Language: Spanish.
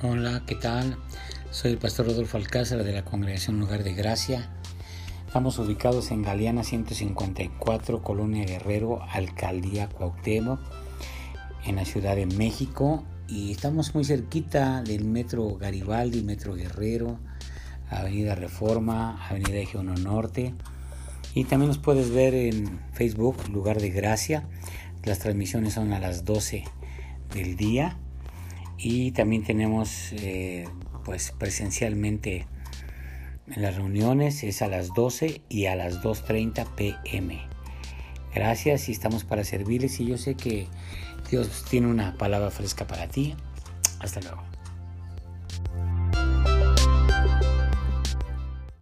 Hola, ¿qué tal? Soy el pastor Rodolfo Alcázar de la Congregación Lugar de Gracia. Estamos ubicados en Galeana 154, Colonia Guerrero, Alcaldía Cuauhtémoc, en la Ciudad de México. Y estamos muy cerquita del Metro Garibaldi, Metro Guerrero, Avenida Reforma, Avenida 1 Norte. Y también nos puedes ver en Facebook, Lugar de Gracia. Las transmisiones son a las 12 del día y también tenemos eh, pues presencialmente en las reuniones es a las 12 y a las 2.30 pm. Gracias y estamos para servirles y yo sé que Dios tiene una palabra fresca para ti. Hasta luego.